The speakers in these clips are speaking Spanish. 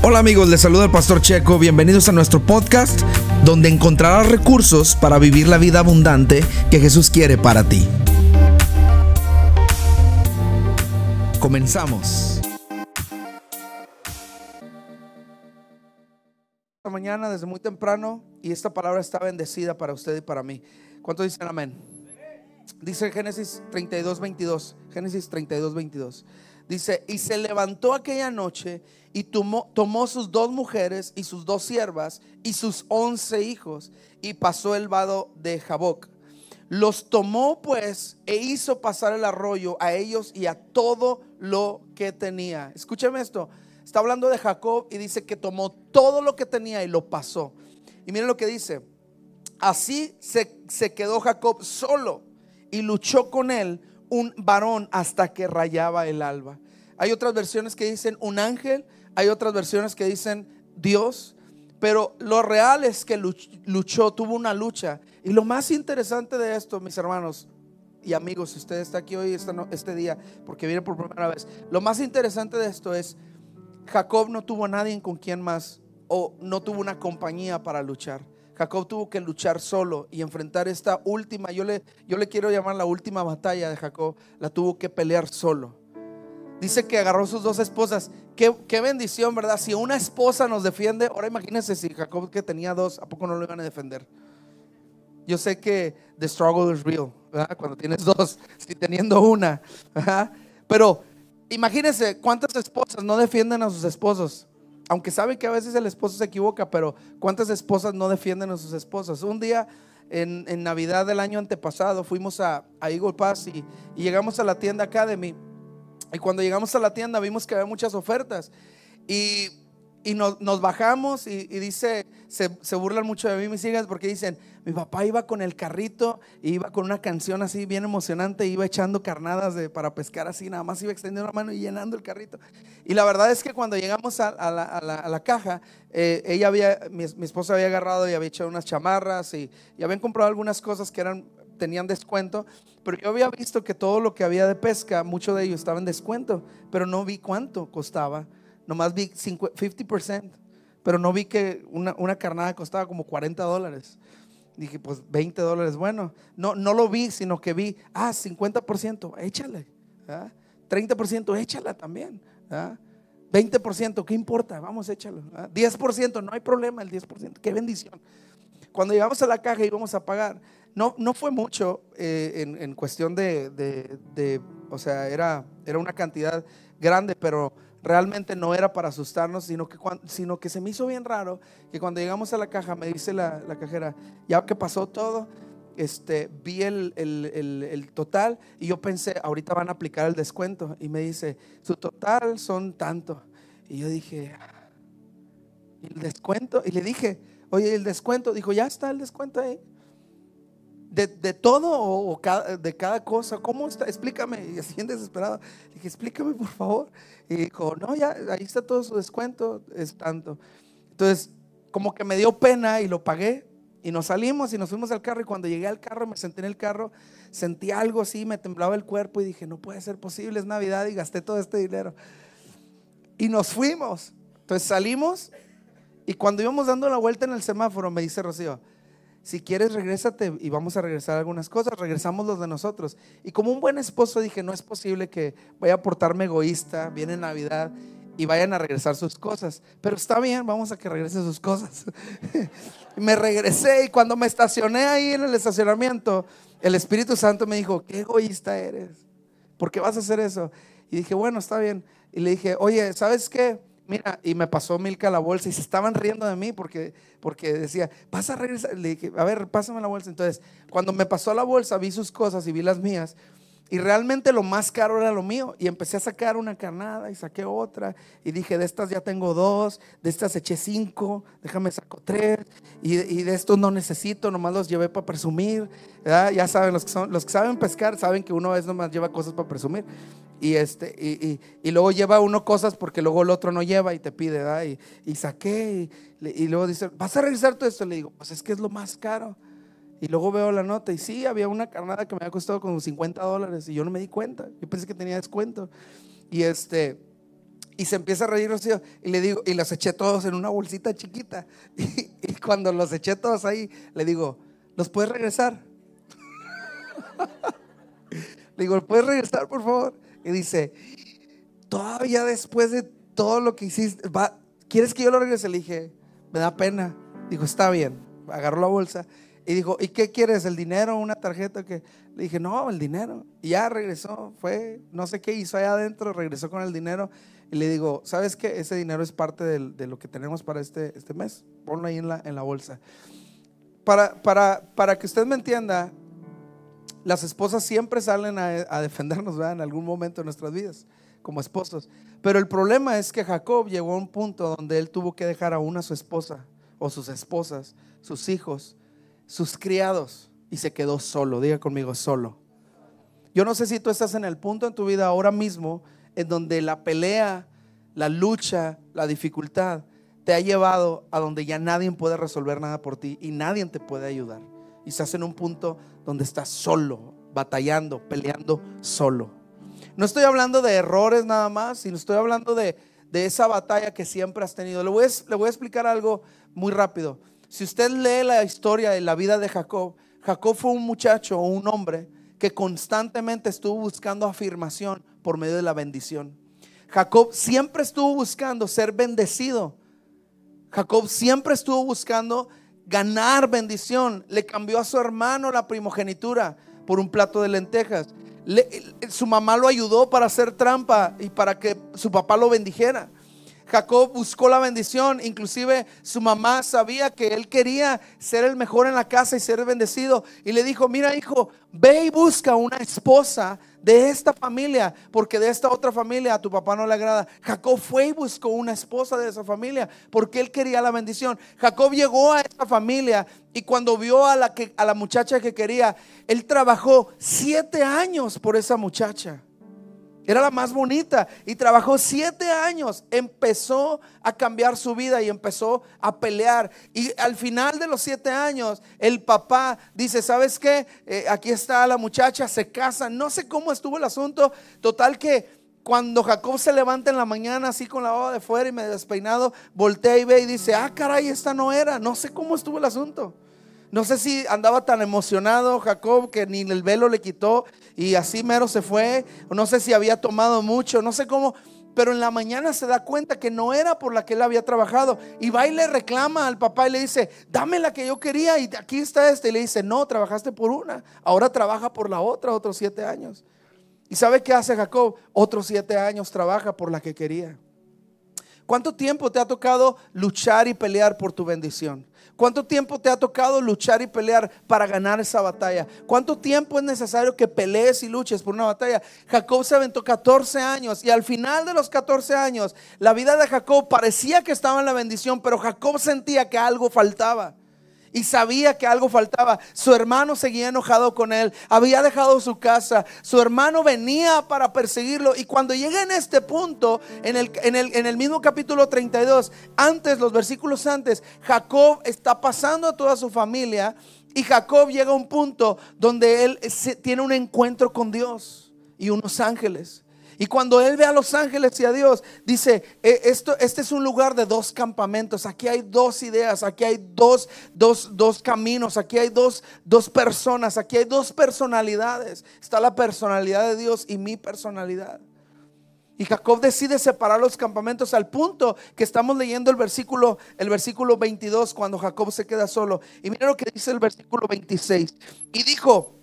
Hola amigos, les saluda el pastor Checo. Bienvenidos a nuestro podcast donde encontrarás recursos para vivir la vida abundante que Jesús quiere para ti. Comenzamos. Esta mañana desde muy temprano y esta palabra está bendecida para usted y para mí. ¿Cuántos dicen amén? Dice Génesis 32, 22. Génesis 32, 22. Dice, y se levantó aquella noche y tomó, tomó, sus dos mujeres y sus dos siervas y sus once hijos y pasó el vado de Jaboc. Los tomó pues e hizo pasar el arroyo a ellos y a todo lo que tenía. Escúcheme esto. Está hablando de Jacob y dice que tomó todo lo que tenía y lo pasó. Y miren lo que dice. Así se, se quedó Jacob solo y luchó con él un varón hasta que rayaba el alba. Hay otras versiones que dicen un ángel, hay otras versiones que dicen Dios, pero lo real es que luchó, tuvo una lucha. Y lo más interesante de esto, mis hermanos y amigos, si usted está aquí hoy, este día, porque viene por primera vez, lo más interesante de esto es, Jacob no tuvo a nadie con quien más, o no tuvo una compañía para luchar. Jacob tuvo que luchar solo y enfrentar esta última, yo le, yo le quiero llamar la última batalla de Jacob, la tuvo que pelear solo. Dice que agarró sus dos esposas. Qué, qué, bendición, ¿verdad? Si una esposa nos defiende, ahora imagínense si Jacob que tenía dos, ¿a poco no lo iban a defender? Yo sé que the struggle is real, ¿verdad? Cuando tienes dos, si teniendo una, Pero imagínense cuántas esposas no defienden a sus esposos aunque sabe que a veces el esposo se equivoca, pero ¿cuántas esposas no defienden a sus esposas? Un día en, Navidad del año antepasado fuimos a, Eagle Pass y, llegamos a la tienda Academy. Y cuando llegamos a la tienda vimos que había muchas ofertas. Y y nos, bajamos y, dice, se, burlan mucho de mí mis hijas porque dicen, mi papá iba con el carrito, y iba con una canción así bien emocionante, iba echando carnadas de, para pescar así, nada más iba extendiendo la mano y llenando el carrito. Y la verdad es que cuando llegamos a, la, caja, eh, ella había, mi, esposa había agarrado y había echado unas chamarras y, y habían comprado algunas cosas que eran tenían descuento, pero yo había visto que todo lo que había de pesca, mucho de ello estaba en descuento, pero no vi cuánto costaba nomás vi 50%, pero no vi que una, una carnada costaba como 40 dólares. Dije, pues 20 dólares, bueno, no, no lo vi, sino que vi, ah, 50%, échale. 30%, échala también. 20%, ¿qué importa? Vamos, échalo. 10%, no hay problema, el 10%, qué bendición. Cuando llegamos a la caja y íbamos a pagar, no, no fue mucho eh, en, cuestión de, de, o sea, era, era una cantidad grande, pero realmente no era para asustarnos, sino que, sino que se me hizo bien raro que cuando llegamos a la caja me dice la, cajera, ya que pasó todo, este, vi el, el, total y yo pensé, ahorita van a aplicar el descuento. Y me dice, su total son tanto. Y yo dije, ¿el descuento? Y le dije, oye, el descuento. Dijo, ya está el descuento ahí de, todo o, de cada cosa. ¿Cómo está? Explícame. Y así en desesperado. Le dije, explícame por favor. Y dijo, no, ya, ahí está todo su descuento, es tanto. Entonces, como que me dio pena y lo pagué. Y nos salimos y nos fuimos al carro. Y cuando llegué al carro, me senté en el carro, sentí algo así, me temblaba el cuerpo y dije, no puede ser posible, es Navidad y gasté todo este dinero. Y nos fuimos. Entonces salimos y cuando íbamos dando la vuelta en el semáforo, me dice Rocío, si quieres, regrésate y vamos a regresar algunas cosas. Regresamos los de nosotros. Y como un buen esposo dije, no es posible que vaya a portarme egoísta, viene Navidad y vayan a regresar sus cosas. Pero está bien, vamos a que regrese sus cosas. me regresé y cuando me estacioné ahí en el estacionamiento, el Espíritu Santo me dijo, qué egoísta eres. ¿Por qué vas a hacer eso? Y dije, bueno, está bien. Y le dije, oye, ¿sabes qué? Mira, y me pasó Milka la bolsa y se estaban riendo de mí porque, porque decía, vas a regresar. Le dije, a ver, pásame la bolsa. Entonces, cuando me pasó la bolsa, vi sus cosas y vi las mías. Y realmente lo más caro era lo mío. Y empecé a sacar una carnada y saqué otra. Y dije, de estas ya tengo dos, de estas eché cinco, déjame saco tres. Y, y de estos no necesito, nomás los llevé para presumir. Ya saben, los que, son, los que saben pescar saben que uno veces nomás lleva cosas para presumir. Y, este, y, y, luego lleva uno cosas porque luego el otro no lleva y te pide, ¿verdad? Y, y saqué y, luego dice, ¿vas a revisar todo esto? Le digo, pues es que es lo más caro. Y luego veo la nota y sí, había una carnada que me había costado como 50 dólares y yo no me di cuenta. Yo pensé que tenía descuento. Y este, Y, se empieza a reír Rocío. Y le digo, y los eché todos en una bolsita chiquita. Y, y cuando los eché todos ahí, le digo, ¿los puedes regresar? le digo, ¿puedes regresar, por favor? Y dice, todavía después de todo lo que hiciste, va, ¿quieres que yo lo regrese? Le dije, me da pena. Dijo, está bien. Agarró la bolsa y dijo, ¿y qué quieres? ¿El dinero? ¿Una tarjeta? que Le dije, no, el dinero. Y ya regresó, fue, no sé qué hizo allá adentro, regresó con el dinero. Y le digo, ¿sabes qué? Ese dinero es parte de, lo que tenemos para este, este mes. Ponlo ahí en la, en la bolsa. Para, para, para que usted me entienda, las esposas siempre salen a, defendernos ¿verdad? en algún momento de nuestras vidas como esposos. Pero el problema es que Jacob llegó a un punto donde él tuvo que dejar a una su esposa o sus esposas, sus hijos, sus criados y se quedó solo. Diga conmigo, solo. Yo no sé si tú estás en el punto en tu vida ahora mismo en donde la pelea, la lucha, la dificultad te ha llevado a donde ya nadie puede resolver nada por ti y nadie te puede ayudar. Y estás en un punto donde estás solo, batallando, peleando solo. No estoy hablando de errores nada más, sino estoy hablando de, esa batalla que siempre has tenido. Le voy, a, le voy a explicar algo muy rápido. Si usted lee la historia de la vida de Jacob, Jacob fue un muchacho o un hombre que constantemente estuvo buscando afirmación por medio de la bendición. Jacob siempre estuvo buscando ser bendecido. Jacob siempre estuvo buscando ganar bendición. Le cambió a su hermano la primogenitura por un plato de lentejas su mamá lo ayudó para hacer trampa y para que su papá lo bendijera. Jacob buscó la bendición, inclusive su mamá sabía que él quería ser el mejor en la casa y ser bendecido. Y le dijo, mira hijo, ve y busca una esposa de esta familia, porque de esta otra familia a tu papá no le agrada. Jacob fue y buscó una esposa de esa familia, porque él quería la bendición. Jacob llegó a esta familia y cuando vio a la, que, a la muchacha que quería, él trabajó siete años por esa muchacha. Era la más bonita y trabajó siete años. Empezó a cambiar su vida y empezó a pelear. Y al final de los siete años, el papá dice, ¿sabes qué? Eh, aquí está la muchacha, se casa. No sé cómo estuvo el asunto. Total que cuando Jacob se levanta en la mañana así con la baba de fuera y me despeinado, voltea y ve y dice, ah, caray, esta no era. No sé cómo estuvo el asunto. No sé si andaba tan emocionado Jacob que ni el velo le quitó y así mero se fue. No sé si había tomado mucho, no sé cómo. Pero en la mañana se da cuenta que no era por la que él había trabajado. Y va y le reclama al papá y le dice, dame la que yo quería y aquí está este. Y le dice, no, trabajaste por una. Ahora trabaja por la otra otros siete años. ¿Y sabe qué hace Jacob? Otros siete años trabaja por la que quería. ¿Cuánto tiempo te ha tocado luchar y pelear por tu bendición? ¿Cuánto tiempo te ha tocado luchar y pelear para ganar esa batalla? ¿Cuánto tiempo es necesario que pelees y luches por una batalla? Jacob se aventó 14 años y al final de los 14 años la vida de Jacob parecía que estaba en la bendición, pero Jacob sentía que algo faltaba y sabía que algo faltaba. Su hermano seguía enojado con él, había dejado su casa, su hermano venía para perseguirlo y cuando llega en este punto, en el, en el, en el mismo capítulo 32, antes, los versículos antes, Jacob está pasando a toda su familia y Jacob llega a un punto donde él tiene un encuentro con Dios y unos ángeles. Y cuando él ve a los ángeles y a Dios, dice, e, esto, este es un lugar de dos campamentos, aquí hay dos ideas, aquí hay dos, dos, dos caminos, aquí hay dos, dos personas, aquí hay dos personalidades. Está la personalidad de Dios y mi personalidad. Y Jacob decide separar los campamentos al punto que estamos leyendo el versículo, el versículo 22 cuando Jacob se queda solo. Y mira lo que dice el versículo 26. Y dijo,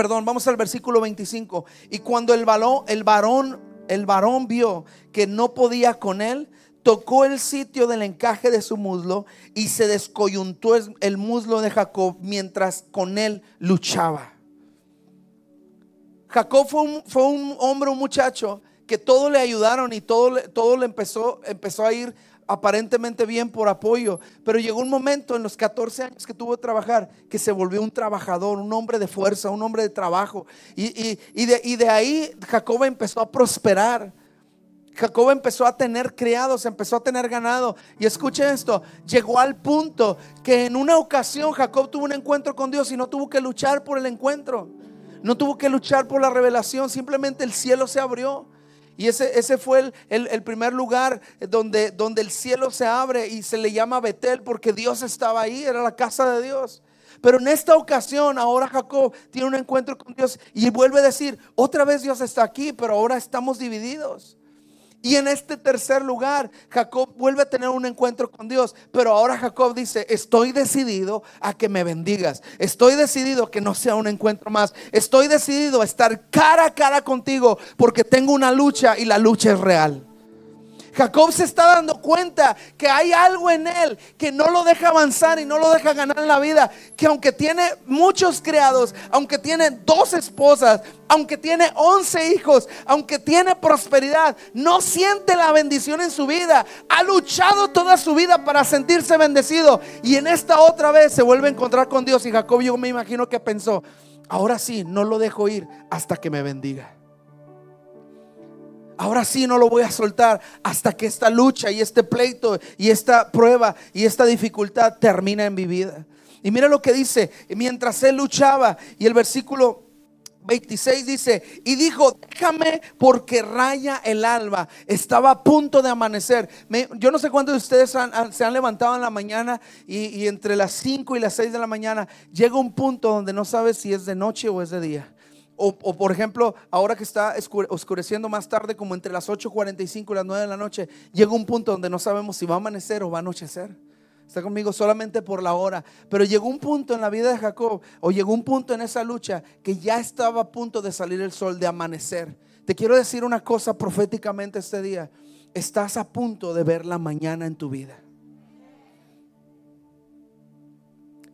perdón, vamos al versículo 25. Y cuando el, varón, el varón vio que no podía con él, tocó el sitio del encaje de su muslo y se descoyuntó el muslo de Jacob mientras con él luchaba. Jacob fue un, fue un hombre, un muchacho que todo le ayudaron y todo, todo le empezó, empezó a ir aparentemente bien por apoyo, pero llegó un momento en los 14 años que tuvo que trabajar que se volvió un trabajador, un hombre de fuerza, un hombre de trabajo. Y, de, y de ahí Jacob empezó a prosperar. Jacob empezó a tener criados, empezó a tener ganado. Y escuche esto, llegó al punto que en una ocasión Jacob tuvo un encuentro con Dios y no tuvo que luchar por el encuentro. No tuvo que luchar por la revelación, simplemente el cielo se abrió. Y ese, ese fue el, el, primer lugar donde, donde el cielo se abre y se le llama Betel porque Dios estaba ahí, era la casa de Dios. Pero en esta ocasión, ahora Jacob tiene un encuentro con Dios y vuelve a decir, otra vez Dios está aquí, pero ahora estamos divididos. Y en este tercer lugar, Jacob vuelve a tener un encuentro con Dios. Pero ahora Jacob dice, estoy decidido a que me bendigas. Estoy decidido a que no sea un encuentro más. Estoy decidido a estar cara a cara contigo porque tengo una lucha y la lucha es real. Jacob se está dando cuenta que hay algo en él que no lo deja avanzar y no lo deja ganar en la vida. Que aunque tiene muchos criados, aunque tiene dos esposas, aunque tiene once hijos, aunque tiene prosperidad, no siente la bendición en su vida. Ha luchado toda su vida para sentirse bendecido. Y en esta otra vez se vuelve a encontrar con Dios. Y Jacob yo me imagino que pensó, ahora sí, no lo dejo ir hasta que me bendiga ahora sí no lo voy a soltar hasta que esta lucha y este pleito y esta prueba y esta dificultad termina en mi vida. Y mira lo que dice, mientras él luchaba y el versículo 26 dice, y dijo, déjame porque raya el alba. Estaba a punto de amanecer. yo no sé cuántos de ustedes se han levantado en la mañana y, y, entre las 5 y las 6 de la mañana llega un punto donde no sabes si es de noche o es de día. O, por ejemplo, ahora que está oscureciendo más tarde, como entre las 8.45 y las 9 de la noche, llega un punto donde no sabemos si va a amanecer o va a anochecer. Está conmigo solamente por la hora. Pero llegó un punto en la vida de Jacob, o llegó un punto en esa lucha, que ya estaba a punto de salir el sol, de amanecer. Te quiero decir una cosa proféticamente este día. Estás a punto de ver la mañana en tu vida.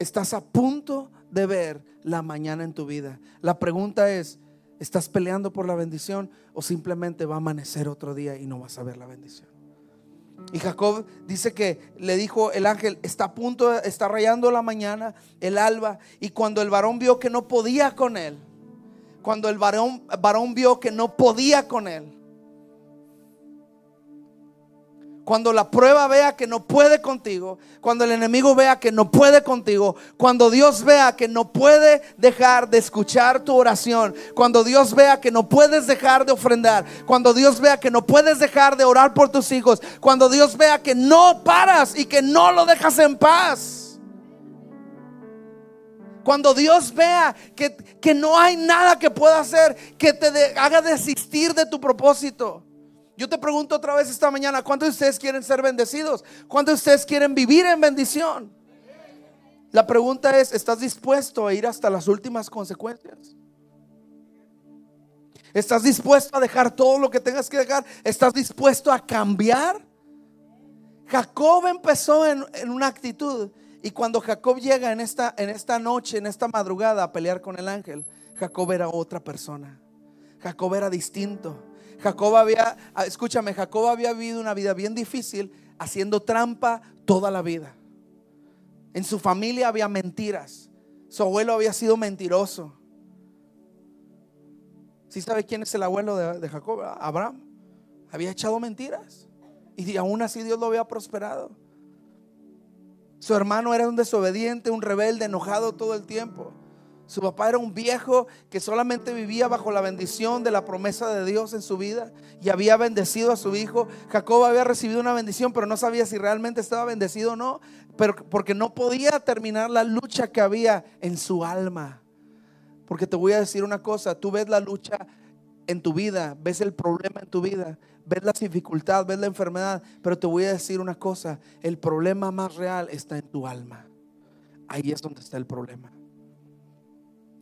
Estás a punto de ver la mañana en tu vida. La pregunta es, ¿estás peleando por la bendición o simplemente va a amanecer otro día y no vas a ver la bendición? Y Jacob dice que le dijo el ángel, está a punto, está rayando la mañana, el alba, y cuando el varón vio que no podía con él, cuando el varón, varón vio que no podía con él, Cuando la prueba vea que no puede contigo, cuando el enemigo vea que no puede contigo, cuando Dios vea que no puede dejar de escuchar tu oración, cuando Dios vea que no puedes dejar de ofrendar, cuando Dios vea que no puedes dejar de orar por tus hijos, cuando Dios vea que no paras y que no lo dejas en paz. Cuando Dios vea que, que no hay nada que pueda hacer que te haga desistir de tu propósito. Yo te pregunto otra vez esta mañana, ¿cuántos de ustedes quieren ser bendecidos? ¿Cuántos de ustedes quieren vivir en bendición? La pregunta es, ¿estás dispuesto a ir hasta las últimas consecuencias? ¿Estás dispuesto a dejar todo lo que tengas que dejar? ¿Estás dispuesto a cambiar? Jacob empezó en, una actitud y cuando Jacob llega en esta, en esta noche, en esta madrugada a pelear con el ángel, Jacob era otra persona. Jacob era distinto. Jacob había, ah, escúchame, Jacob había vivido una vida bien difícil haciendo trampa toda la vida. En su familia había mentiras. Su abuelo había sido mentiroso. ¿Sí sabe quién es el abuelo de, Jacob? Abraham. Había echado mentiras. Y aún así Dios lo había prosperado. Su hermano era un desobediente, un rebelde, enojado todo el tiempo. Su papá era un viejo que solamente vivía bajo la bendición de la promesa de Dios en su vida y había bendecido a su hijo. Jacob había recibido una bendición, pero no sabía si realmente estaba bendecido o no, pero porque no podía terminar la lucha que había en su alma. Porque te voy a decir una cosa, tú ves la lucha en tu vida, ves el problema en tu vida, ves la dificultad, ves la enfermedad, pero te voy a decir una cosa, el problema más real está en tu alma. Ahí es donde está el problema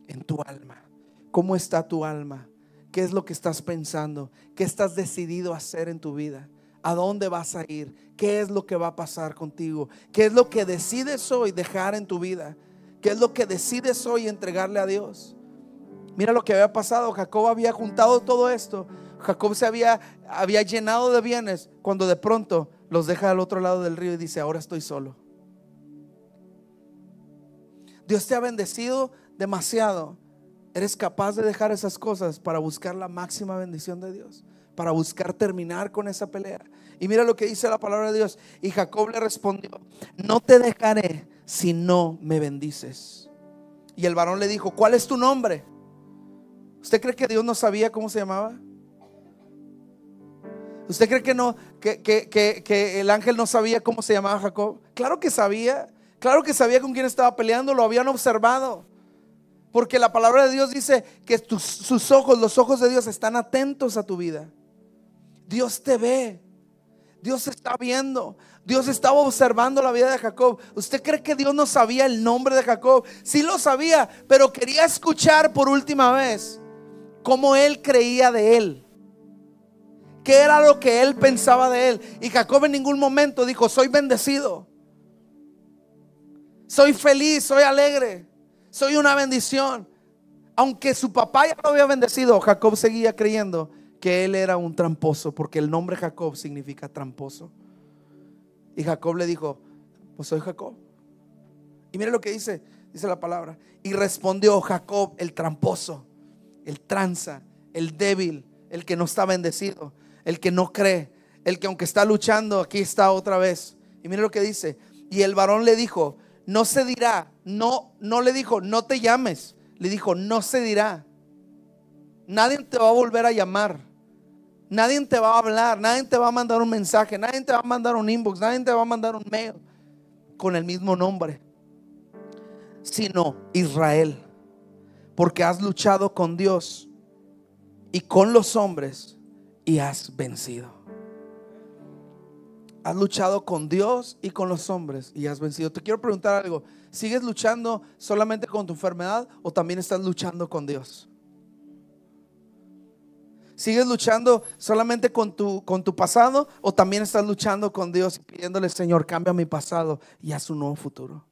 en tu alma. ¿Cómo está tu alma? ¿Qué es lo que estás pensando? ¿Qué estás decidido a hacer en tu vida? ¿A dónde vas a ir? ¿Qué es lo que va a pasar contigo? ¿Qué es lo que decides hoy dejar en tu vida? ¿Qué es lo que decides hoy entregarle a Dios? Mira lo que había pasado. Jacob había juntado todo esto. Jacob se había, había llenado de bienes cuando de pronto los deja al otro lado del río y dice, ahora estoy solo. Dios te ha bendecido demasiado, eres capaz de dejar esas cosas para buscar la máxima bendición de Dios, para buscar terminar con esa pelea. Y mira lo que dice la palabra de Dios. Y Jacob le respondió, no te dejaré si no me bendices. Y el varón le dijo, ¿cuál es tu nombre? ¿Usted cree que Dios no sabía cómo se llamaba? ¿Usted cree que no, que, que, que, que el ángel no sabía cómo se llamaba Jacob? Claro que sabía. Claro que sabía con quién estaba peleando, lo habían observado. Porque la palabra de Dios dice que sus ojos, los ojos de Dios están atentos a tu vida. Dios te ve. Dios está viendo. Dios estaba observando la vida de Jacob. ¿Usted cree que Dios no sabía el nombre de Jacob? Sí lo sabía, pero quería escuchar por última vez cómo él creía de él. ¿Qué era lo que él pensaba de él? Y Jacob en ningún momento dijo, soy bendecido. Soy feliz, soy alegre. Soy una bendición. Aunque su papá ya lo había bendecido, Jacob seguía creyendo que él era un tramposo, porque el nombre Jacob significa tramposo. Y Jacob le dijo, pues soy Jacob. Y mire lo que dice, dice la palabra. Y respondió Jacob, el tramposo, el tranza, el débil, el que no está bendecido, el que no cree, el que aunque está luchando, aquí está otra vez. Y mire lo que dice. Y el varón le dijo, no se dirá, no, no le dijo, no te llames. Le dijo, no se dirá. Nadie te va a volver a llamar. Nadie te va a hablar, nadie te va a mandar un mensaje, nadie te va a mandar un inbox, nadie te va a mandar un mail con el mismo nombre, sino Israel, porque has luchado con Dios y con los hombres y has vencido. Has luchado con Dios y con los hombres y has vencido. Te quiero preguntar algo. ¿Sigues luchando solamente con tu enfermedad o también estás luchando con Dios? ¿Sigues luchando solamente con tu, con tu pasado o también estás luchando con Dios pidiéndole, Señor, cambia mi pasado y haz un nuevo futuro?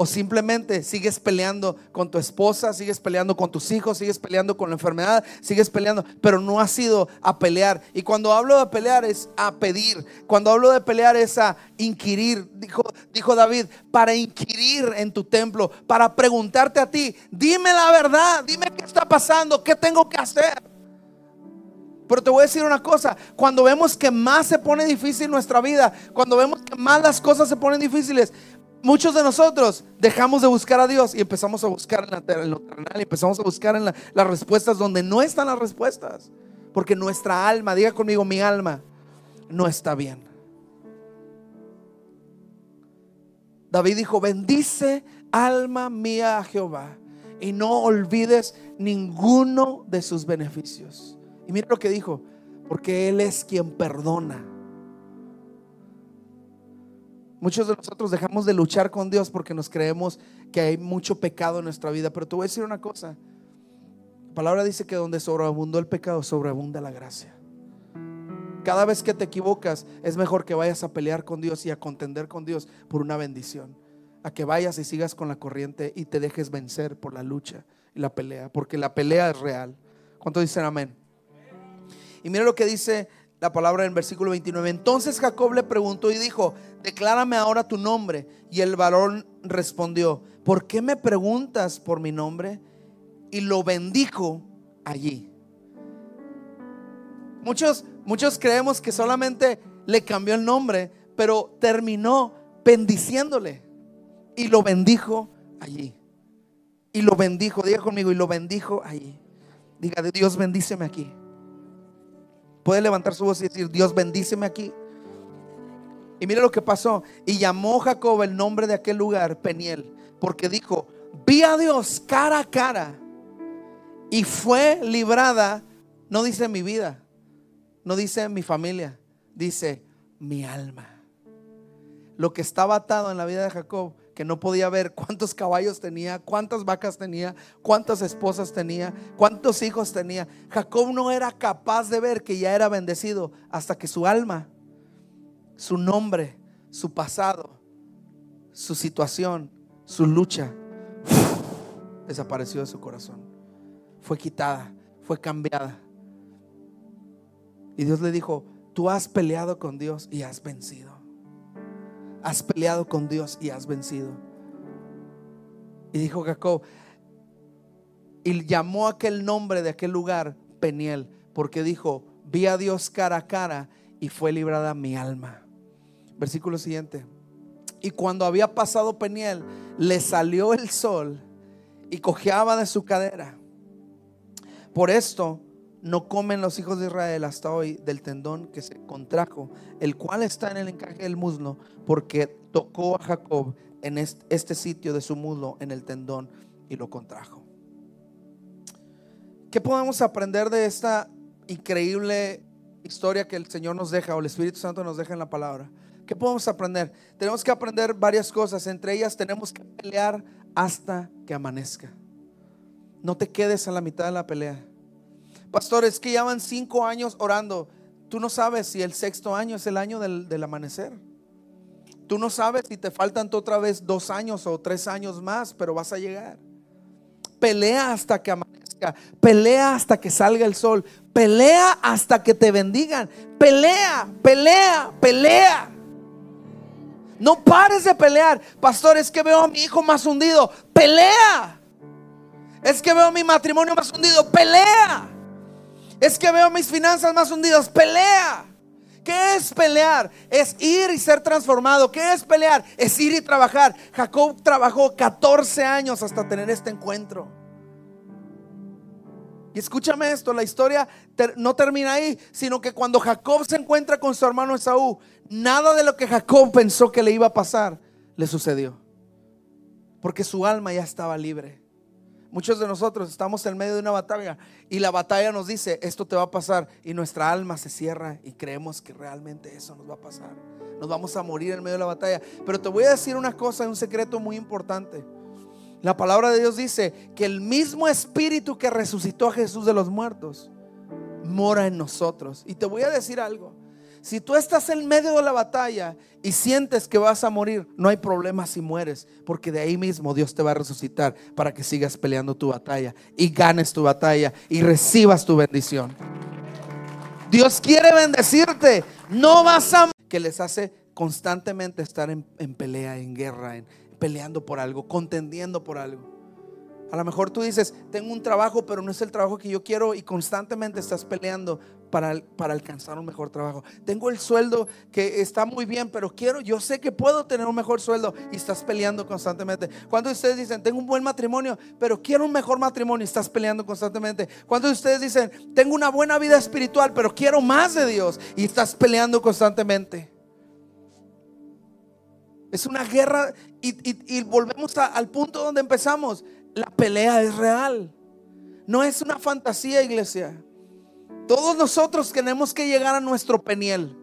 O simplemente sigues peleando con tu esposa, sigues peleando con tus hijos, sigues peleando con la enfermedad, sigues peleando, pero no has ido a pelear. Y cuando hablo de pelear es a pedir. Cuando hablo de pelear es a inquirir. Dijo, dijo David, para inquirir en tu templo, para preguntarte a ti, dime la verdad, dime qué está pasando, qué tengo que hacer. Pero te voy a decir una cosa, cuando vemos que más se pone difícil nuestra vida, cuando vemos que más las cosas se ponen difíciles, Muchos de nosotros dejamos de buscar a Dios y empezamos a buscar en, la, lo terrenal empezamos a buscar en las respuestas donde no están las respuestas. Porque nuestra alma, diga conmigo, mi alma, no está bien. David dijo, bendice alma mía a Jehová y no olvides ninguno de sus beneficios. Y mira lo que dijo, porque Él es quien perdona Muchos de nosotros dejamos de luchar con Dios porque nos creemos que hay mucho pecado en nuestra vida. Pero te voy a decir una cosa. La palabra dice que donde sobreabundó el pecado, sobreabunda la gracia. Cada vez que te equivocas, es mejor que vayas a pelear con Dios y a contender con Dios por una bendición. A que vayas y sigas con la corriente y te dejes vencer por la lucha y la pelea. Porque la pelea es real. ¿Cuánto dicen amén? Y mira lo que dice la palabra en versículo 29. Entonces Jacob le preguntó y dijo, declárame ahora tu nombre. Y el varón respondió, ¿por qué me preguntas por mi nombre? Y lo bendijo allí. Muchos, muchos creemos que solamente le cambió el nombre, pero terminó bendiciéndole. Y lo bendijo allí. Y lo bendijo, diga conmigo, y lo bendijo allí. Diga, Dios bendíceme aquí. Puede levantar su voz y decir, Dios bendíceme aquí. Y mire lo que pasó. Y llamó Jacob el nombre de aquel lugar Peniel, porque dijo, vi a Dios cara a cara y fue librada, no dice mi vida, no dice mi familia, dice mi alma. Lo que estaba atado en la vida de Jacob que no podía ver cuántos caballos tenía, cuántas vacas tenía, cuántas esposas tenía, cuántos hijos tenía. Jacob no era capaz de ver que ya era bendecido hasta que su alma, su nombre, su pasado, su situación, su lucha, desapareció de su corazón. Fue quitada, fue cambiada. Y Dios le dijo, tú has peleado con Dios y has vencido. Has peleado con Dios y has vencido. Y dijo Jacob, y llamó aquel nombre de aquel lugar Peniel, porque dijo, vi a Dios cara a cara y fue librada mi alma. Versículo siguiente. Y cuando había pasado Peniel, le salió el sol y cojeaba de su cadera. Por esto no comen los hijos de Israel hasta hoy del tendón que se contrajo, el cual está en el encaje del muslo, porque tocó a Jacob en este sitio de su muslo, en el tendón, y lo contrajo. ¿Qué podemos aprender de esta increíble historia que el Señor nos deja o el Espíritu Santo nos deja en la palabra? ¿Qué podemos aprender? Tenemos que aprender varias cosas. Entre ellas tenemos que pelear hasta que amanezca. No te quedes a la mitad de la pelea. Pastores que llevan cinco años orando. Tú no sabes si el sexto año es el año del, amanecer. Tú no sabes si te faltan otra vez dos años o tres años más, pero vas a llegar. Pelea hasta que amanezca. Pelea hasta que salga el sol. Pelea hasta que te bendigan. Pelea, pelea, pelea. No pares de pelear. Pastor, es que veo a mi hijo más hundido. Pelea. Es que veo mi matrimonio más hundido. Pelea. Es que veo mis finanzas más hundidas. Pelea. ¿Qué es pelear? Es ir y ser transformado. ¿Qué es pelear? Es ir y trabajar. Jacob trabajó 14 años hasta tener este encuentro. Y escúchame esto, la historia no termina ahí, sino que cuando Jacob se encuentra con su hermano Esaú, nada de lo que Jacob pensó que le iba a pasar le sucedió. Porque su alma ya estaba libre. Muchos de nosotros estamos en medio de una batalla y la batalla nos dice, esto te va a pasar y nuestra alma se cierra y creemos que realmente eso nos va a pasar. Nos vamos a morir en medio de la batalla. Pero te voy a decir una cosa, un secreto muy importante. La palabra de Dios dice que el mismo espíritu que resucitó a Jesús de los muertos mora en nosotros. Y te voy a decir algo. Si tú estás en medio de la batalla y sientes que vas a morir, no hay problema si mueres, porque de ahí mismo Dios te va a resucitar para que sigas peleando tu batalla y ganes tu batalla y recibas tu bendición. Dios quiere bendecirte, no vas a que les hace constantemente estar en, pelea, en guerra, en, peleando por algo, contendiendo por algo. A lo mejor tú dices, tengo un trabajo, pero no es el trabajo que yo quiero y constantemente estás peleando para, para, alcanzar un mejor trabajo. Tengo el sueldo que está muy bien, pero quiero, yo sé que puedo tener un mejor sueldo y estás peleando constantemente. Cuando ustedes dicen, tengo un buen matrimonio, pero quiero un mejor matrimonio y estás peleando constantemente. Cuando ustedes dicen, tengo una buena vida espiritual, pero quiero más de Dios y estás peleando constantemente. Es una guerra y, volvemos al punto donde empezamos. La pelea es real. No es una fantasía, iglesia. Todos nosotros tenemos que llegar a nuestro peniel.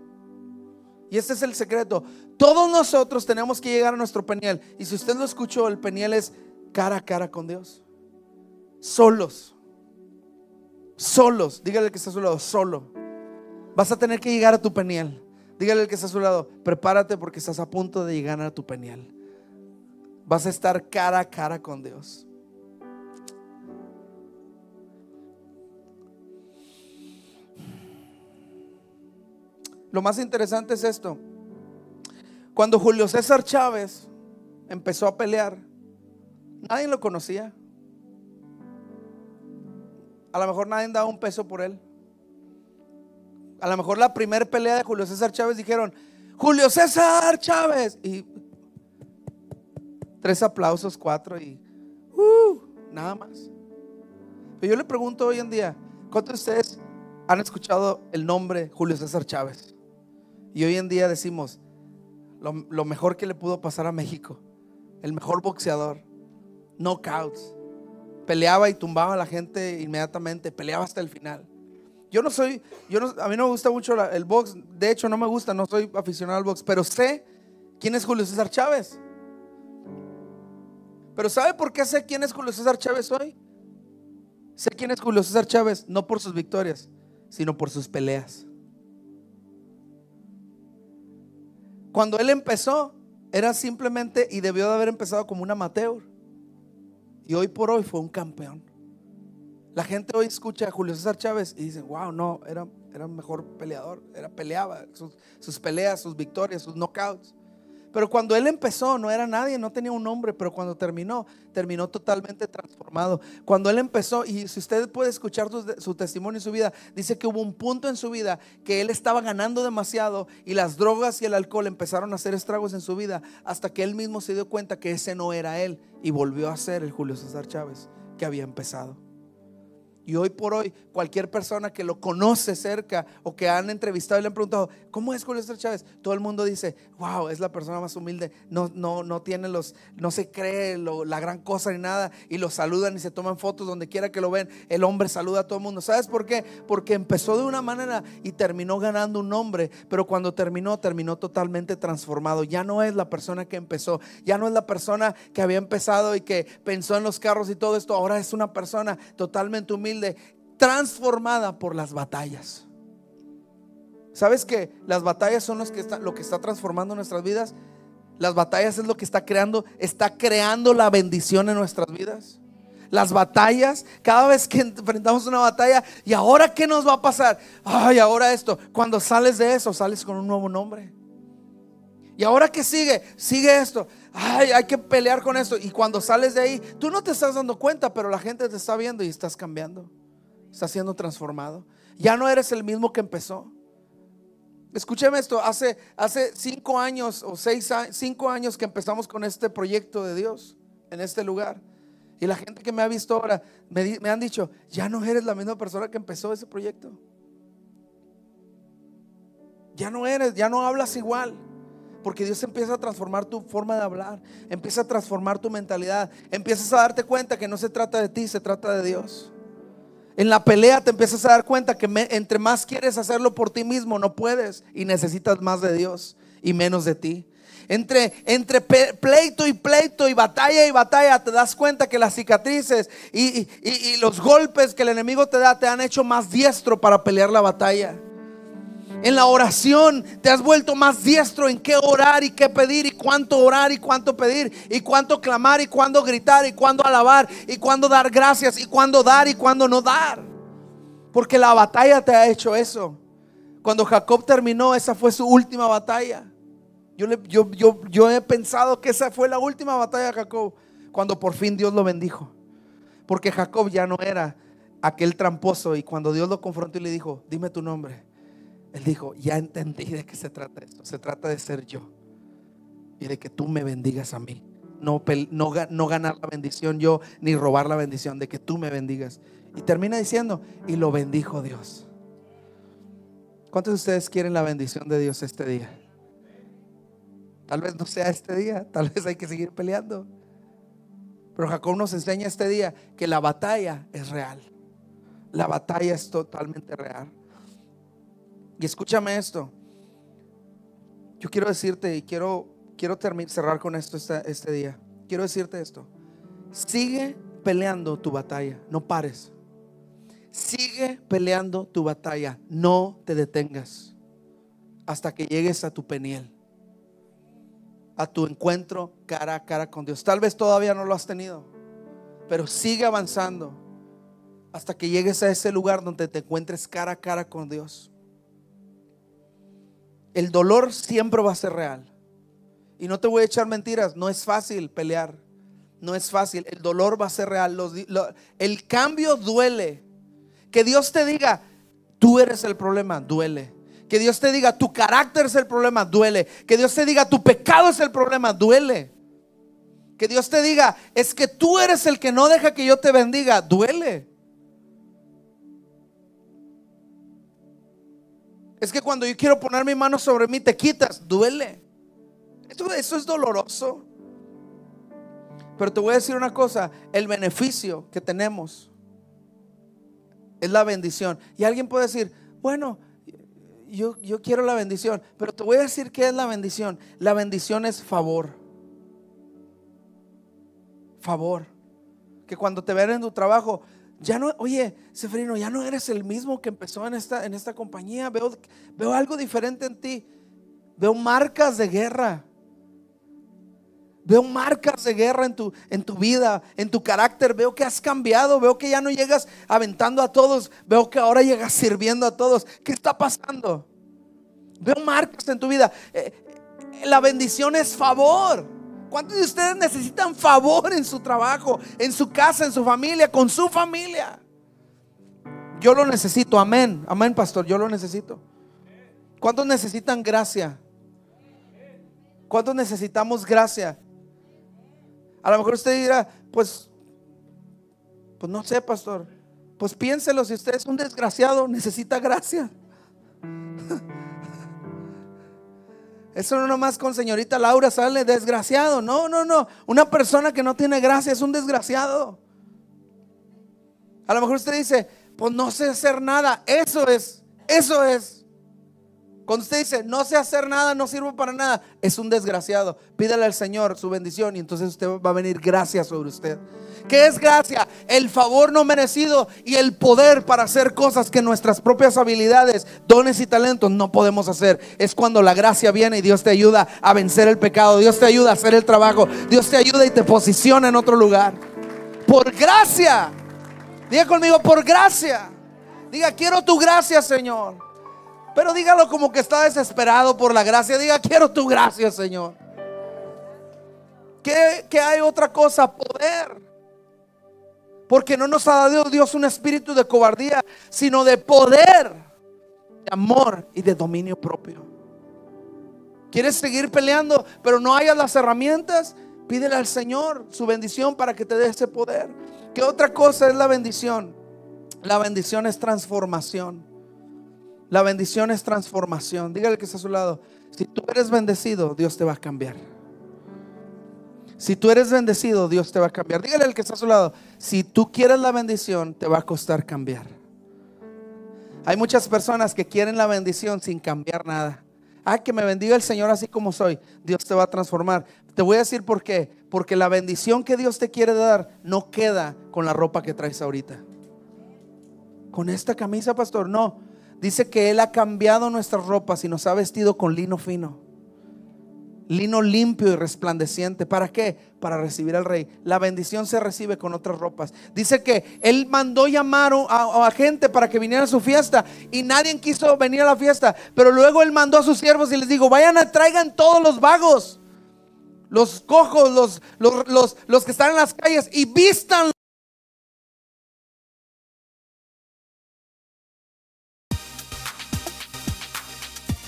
Y este es el secreto. Todos nosotros tenemos que llegar a nuestro peniel. Y si usted lo escuchó, el peniel es cara a cara con Dios. Solos. Solos. Dígale que está a su lado, solo. Vas a tener que llegar a tu peniel. Dígale al que está a su lado, prepárate porque estás a punto de llegar a tu peniel. Vas a estar cara a cara con Dios. Lo más interesante es esto. Cuando Julio César Chávez empezó a pelear, nadie lo conocía. A lo mejor nadie daba un peso por él. A lo mejor la primera pelea de Julio César Chávez dijeron, Julio César Chávez. Y tres aplausos, cuatro y uh, nada más. Pero yo le pregunto hoy en día, ¿cuántos de ustedes han escuchado el nombre Julio César Chávez? Y hoy en día decimos, lo, mejor que le pudo pasar a México, el mejor boxeador, knockouts, peleaba y tumbaba a la gente inmediatamente, peleaba hasta el final. Yo no soy, yo no, a mí no me gusta mucho el box, de hecho no me gusta, no soy aficionado al box, pero sé quién es Julio César Chávez. Pero ¿sabe por qué sé quién es Julio César Chávez hoy? Sé quién es Julio César Chávez, no por sus victorias, sino por sus peleas. Cuando él empezó, era simplemente y debió de haber empezado como un amateur. Y hoy por hoy fue un campeón. La gente hoy escucha a Julio César Chávez y dice, wow, no, era, era mejor peleador, era peleaba, sus peleas, sus victorias, sus knockouts. Pero cuando él empezó no era nadie, no tenía un nombre, pero cuando terminó, terminó totalmente transformado. Cuando él empezó, y si usted puede escuchar su, testimonio y su vida, dice que hubo un punto en su vida que él estaba ganando demasiado y las drogas y el alcohol empezaron a hacer estragos en su vida hasta que él mismo se dio cuenta que ese no era él y volvió a ser el Julio César Chávez que había empezado. Y hoy por hoy, cualquier persona que lo conoce cerca o que han entrevistado y le han preguntado, ¿cómo es Julio Chávez? Todo el mundo dice, wow, es la persona más humilde, no, no, no tiene los, no se cree la gran cosa ni nada, y lo saludan y se toman fotos donde quiera que lo ven. El hombre saluda a todo el mundo. ¿Sabes por qué? Porque empezó de una manera y terminó ganando un nombre, pero cuando terminó, terminó totalmente transformado. Ya no es la persona que empezó, ya no es la persona que había empezado y que pensó en los carros y todo esto, ahora es una persona totalmente humilde transformada por las batallas. ¿Sabes que las batallas son los que lo que está transformando nuestras vidas? Las batallas es lo que está creando, está creando la bendición en nuestras vidas. Las batallas, cada vez que enfrentamos una batalla, ¿y ahora qué nos va a pasar? Ay, ahora esto. Cuando sales de eso, sales con un nuevo nombre. ¿Y ahora qué sigue? Sigue esto. Ay, hay que pelear con esto. Y cuando sales de ahí, tú no te estás dando cuenta, pero la gente te está viendo y estás cambiando. Estás siendo transformado. Ya no eres el mismo que empezó. Escúcheme esto, hace, hace cinco años o seis cinco años que empezamos con este proyecto de Dios en este lugar. Y la gente que me ha visto ahora me, me han dicho, ya no eres la misma persona que empezó ese proyecto. Ya no eres, ya no hablas igual. Porque Dios empieza a transformar tu forma de hablar, empieza a transformar tu mentalidad, empiezas a darte cuenta que no se trata de ti, se trata de Dios. En la pelea te empiezas a dar cuenta que entre más quieres hacerlo por ti mismo, no puedes y necesitas más de Dios y menos de ti. Entre, entre pleito y pleito y batalla y batalla, te das cuenta que las cicatrices y, y los golpes que el enemigo te da te han hecho más diestro para pelear la batalla. En la oración te has vuelto más diestro en qué orar y qué pedir y cuánto orar y cuánto pedir y cuánto clamar y cuándo gritar y cuándo alabar y cuándo dar gracias y cuándo dar y cuándo no dar. Porque la batalla te ha hecho eso. Cuando Jacob terminó, esa fue su última batalla. Yo, yo, yo, yo he pensado que esa fue la última batalla de Jacob. Cuando por fin Dios lo bendijo. Porque Jacob ya no era aquel tramposo. Y cuando Dios lo confrontó y le dijo, dime tu nombre él dijo, ya entendí de qué se trata esto. Se trata de ser yo y de que tú me bendigas a mí. No, no, ganar la bendición yo, ni robar la bendición, de que tú me bendigas. Y termina diciendo, y lo bendijo Dios. ¿Cuántos de ustedes quieren la bendición de Dios este día? Tal vez no sea este día, tal vez hay que seguir peleando. Pero Jacob nos enseña este día que la batalla es real. La batalla es totalmente real. Y escúchame esto. Yo quiero decirte y quiero, quiero cerrar con esto este, este día. Quiero decirte esto. Sigue peleando tu batalla, no pares. Sigue peleando tu batalla, no te detengas hasta que llegues a tu peniel, a tu encuentro cara a cara con Dios. Tal vez todavía no lo has tenido, pero sigue avanzando hasta que llegues a ese lugar donde te encuentres cara a cara con Dios el dolor siempre va a ser real. Y no te voy a echar mentiras, no es fácil pelear. No es fácil, el dolor va a ser real. el cambio duele. Que Dios te diga, tú eres el problema, duele. Que Dios te diga, tu carácter es el problema, duele. Que Dios te diga, tu pecado es el problema, duele. Que Dios te diga, es que tú eres el que no deja que yo te bendiga, duele. Es que cuando yo quiero poner mi mano sobre mí, te quitas, duele. Eso, es doloroso. Pero te voy a decir una cosa, el beneficio que tenemos es la bendición. Y alguien puede decir, bueno, yo, yo quiero la bendición, pero te voy a decir qué es la bendición. La bendición es favor. Favor. Que cuando te ven en tu trabajo, ya no, oye, Seferino, ya no eres el mismo que empezó en esta, en esta compañía. Veo, veo algo diferente en ti. Veo marcas de guerra. Veo marcas de guerra en tu, en tu vida, en tu carácter. Veo que has cambiado. Veo que ya no llegas aventando a todos. Veo que ahora llegas sirviendo a todos. ¿Qué está pasando? Veo marcas en tu vida. Eh, eh, la bendición es favor. ¿Cuántos de ustedes necesitan favor en su trabajo, en su casa, en su familia, con su familia? Yo lo necesito, amén, amén, pastor, yo lo necesito. ¿Cuántos necesitan gracia? ¿Cuántos necesitamos gracia? A lo mejor usted dirá, pues, pues no sé, pastor. Pues piénselo, si usted es un desgraciado, necesita gracia. Eso no nomás con señorita Laura sale desgraciado. No, no, no. Una persona que no tiene gracia es un desgraciado. A lo mejor usted dice, pues no sé hacer nada. Eso es, eso es. Cuando usted dice, no sé hacer nada, no sirvo para nada, es un desgraciado. Pídale al Señor su bendición y entonces usted va a venir gracia sobre usted. ¿Qué es gracia? El favor no merecido y el poder para hacer cosas que nuestras propias habilidades, dones y talentos no podemos hacer. Es cuando la gracia viene y Dios te ayuda a vencer el pecado, Dios te ayuda a hacer el trabajo, Dios te ayuda y te posiciona en otro lugar. Por gracia. Diga conmigo, por gracia. Diga, quiero tu gracia, Señor. Pero dígalo como que está desesperado por la gracia. Diga, quiero tu gracia, Señor. ¿Qué, hay otra cosa? Poder. Porque no nos ha dado Dios un espíritu de cobardía, sino de poder, de amor y de dominio propio. ¿Quieres seguir peleando, pero no hayas las herramientas? Pídele al Señor su bendición para que te dé ese poder. ¿Qué otra cosa es la bendición? La bendición es transformación. La bendición es transformación. Dígale que está a su lado. Si tú eres bendecido, Dios te va a cambiar. Si tú eres bendecido, Dios te va a cambiar. Dígale al que está a su lado. Si tú quieres la bendición, te va a costar cambiar. Hay muchas personas que quieren la bendición sin cambiar nada. Ah, que me bendiga el Señor así como soy. Dios te va a transformar. Te voy a decir por qué. Porque la bendición que Dios te quiere dar no queda con la ropa que traes ahorita. Con esta camisa, pastor, no. Dice que Él ha cambiado nuestras ropas y nos ha vestido con lino fino. Lino limpio y resplandeciente. ¿Para qué? Para recibir al rey. La bendición se recibe con otras ropas. Dice que Él mandó llamar a, gente para que viniera a su fiesta y nadie quiso venir a la fiesta. Pero luego Él mandó a sus siervos y les dijo, vayan a traigan todos los vagos los cojos, los, los, los, que están en las calles y vistan.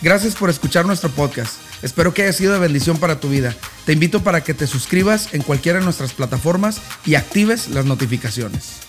Gracias por escuchar nuestro podcast. Espero que haya sido de bendición para tu vida. Te invito para que te suscribas en cualquiera de nuestras plataformas y actives las notificaciones.